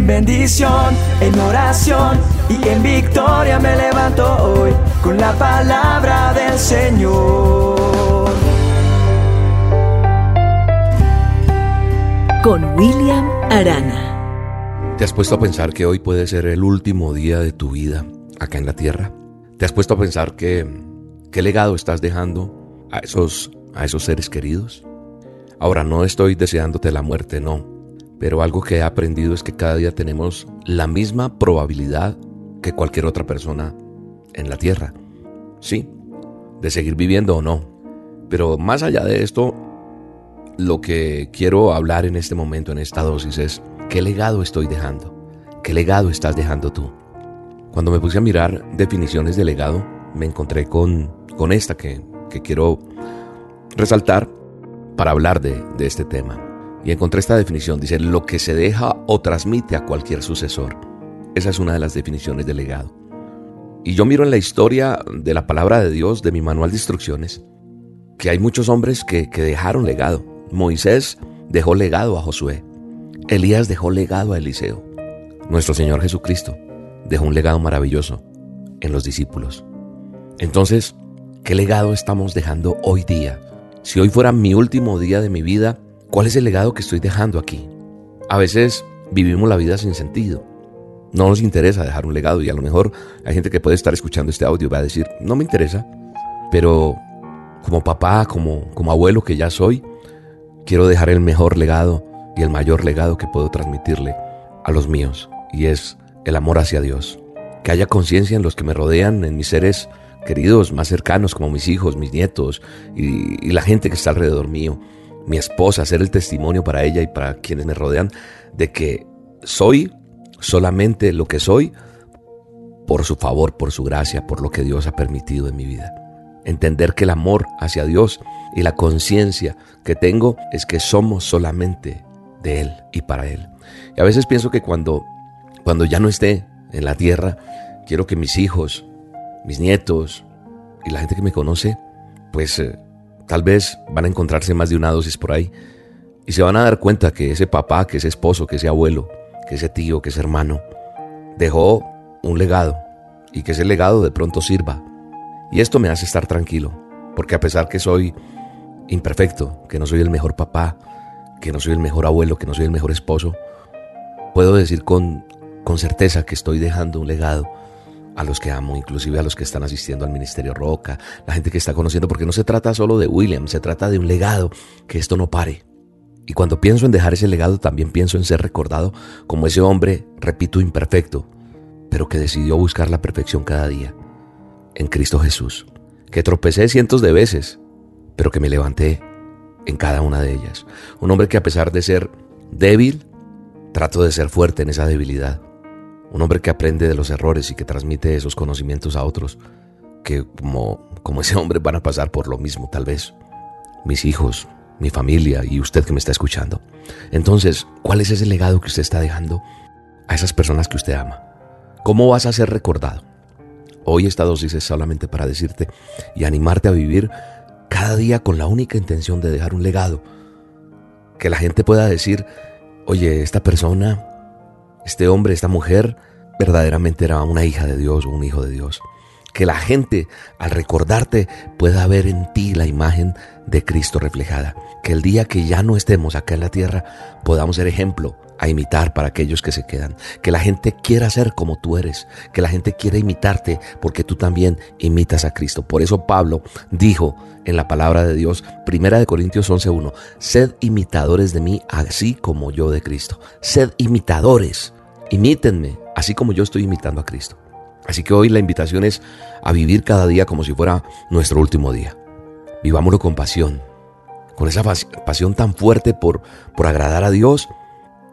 En bendición, en oración y en victoria me levanto hoy con la palabra del Señor. Con William Arana. ¿Te has puesto a pensar que hoy puede ser el último día de tu vida acá en la tierra? ¿Te has puesto a pensar que qué legado estás dejando a esos a esos seres queridos? Ahora no estoy deseándote la muerte, no, pero algo que he aprendido es que cada día tenemos la misma probabilidad que cualquier otra persona en la tierra. Sí, de seguir viviendo o no. Pero más allá de esto, lo que quiero hablar en este momento, en esta dosis, es qué legado estoy dejando. ¿Qué legado estás dejando tú? Cuando me puse a mirar definiciones de legado, me encontré con, con esta que, que quiero resaltar para hablar de, de este tema. Y encontré esta definición. Dice, lo que se deja o transmite a cualquier sucesor. Esa es una de las definiciones de legado. Y yo miro en la historia de la palabra de Dios, de mi manual de instrucciones, que hay muchos hombres que, que dejaron legado. Moisés dejó legado a Josué. Elías dejó legado a Eliseo. Nuestro Señor Jesucristo dejó un legado maravilloso en los discípulos. Entonces, ¿qué legado estamos dejando hoy día? Si hoy fuera mi último día de mi vida, ¿cuál es el legado que estoy dejando aquí? A veces vivimos la vida sin sentido. No nos interesa dejar un legado y a lo mejor hay gente que puede estar escuchando este audio y va a decir, no me interesa, pero como papá, como, como abuelo que ya soy, quiero dejar el mejor legado y el mayor legado que puedo transmitirle a los míos y es el amor hacia Dios. Que haya conciencia en los que me rodean, en mis seres queridos más cercanos como mis hijos, mis nietos y, la gente que está alrededor mío, mi esposa, ser el testimonio para ella y para quienes me rodean de que soy solamente lo que soy por su favor, por su gracia, por lo que Dios ha permitido en mi vida. Entender que el amor hacia Dios y la conciencia que tengo es que somos solamente de Él y para Él. Y a veces pienso que cuando, cuando ya no esté en la tierra, quiero que mis hijos, mis nietos y la gente que me conoce, pues eh, tal vez van a encontrarse más de una dosis por ahí y se van a dar cuenta que ese papá, que ese esposo, que ese abuelo, que ese tío, que ese hermano, dejó un legado y que ese legado de pronto sirva. Y esto me hace estar tranquilo, porque a pesar que soy imperfecto, que no soy el mejor papá, que no soy el mejor abuelo, que no soy el mejor esposo, puedo decir con, con certeza que estoy dejando un legado a los que amo, inclusive a los que están asistiendo al Ministerio Roca, la gente que está conociendo, porque no se trata solo de William, se trata de un legado, que esto no pare. Y cuando pienso en dejar ese legado, también pienso en ser recordado como ese hombre, repito, imperfecto, pero que decidió buscar la perfección cada día, en Cristo Jesús, que tropecé cientos de veces, pero que me levanté en cada una de ellas. Un hombre que a pesar de ser débil, trato de ser fuerte en esa debilidad un hombre que aprende de los errores y que transmite esos conocimientos a otros, que como, como ese hombre van a pasar por lo mismo tal vez. Mis hijos, mi familia y usted que me está escuchando. Entonces, ¿cuál es ese legado que usted está dejando a esas personas que usted ama? ¿Cómo vas a ser recordado? Hoy esta dosis es solamente para decirte y animarte a vivir cada día con la única intención de dejar un legado. Que la gente pueda decir, oye, esta persona este hombre, esta mujer, verdaderamente era una hija de Dios o un hijo de Dios. Que la gente, al recordarte, pueda ver en ti la imagen de Cristo reflejada. Que el día que ya no estemos acá en la tierra, podamos ser ejemplo a imitar para aquellos que se quedan. Que la gente quiera ser como tú eres. Que la gente quiera imitarte porque tú también imitas a Cristo. Por eso Pablo dijo en la palabra de Dios, Primera de Corintios 11.1, sed imitadores de mí así como yo de Cristo. Sed imitadores. Imítenme así como yo estoy imitando a Cristo. Así que hoy la invitación es a vivir cada día como si fuera nuestro último día. Vivámoslo con pasión, con esa pasión tan fuerte por, por agradar a Dios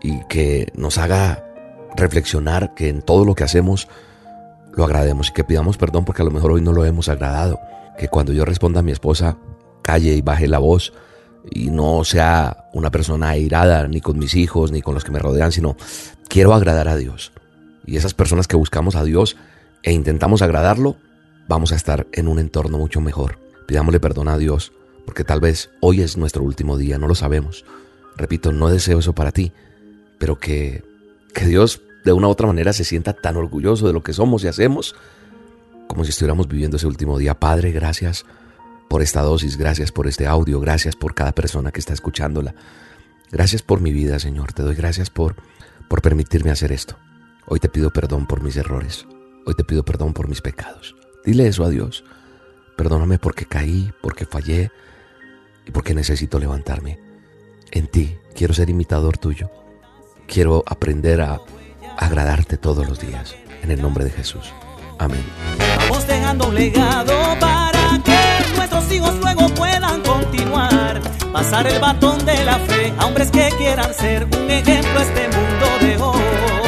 y que nos haga reflexionar que en todo lo que hacemos lo agrademos y que pidamos perdón porque a lo mejor hoy no lo hemos agradado. Que cuando yo responda a mi esposa, calle y baje la voz y no sea una persona airada ni con mis hijos ni con los que me rodean, sino quiero agradar a Dios. Y esas personas que buscamos a Dios e intentamos agradarlo, vamos a estar en un entorno mucho mejor. Pidámosle perdón a Dios porque tal vez hoy es nuestro último día, no lo sabemos. Repito, no deseo eso para ti, pero que Que Dios de una u otra manera se sienta tan orgulloso de lo que somos y hacemos como si estuviéramos viviendo ese último día. Padre, gracias por esta dosis, gracias por este audio, gracias por cada persona que está escuchándola. Gracias por mi vida, Señor. Te doy gracias por, por permitirme hacer esto. Hoy te pido perdón por mis errores. Hoy te pido perdón por mis pecados. Dile eso a Dios. Perdóname porque caí, porque fallé y porque necesito levantarme. En ti quiero ser imitador tuyo. Quiero aprender a agradarte todos los días. En el nombre de Jesús. Amén. Vamos dejando un legado para que nuestros hijos luego puedan continuar. Pasar el batón de la fe a hombres que quieran ser un ejemplo a este mundo de hoy.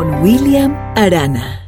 Con William Arana.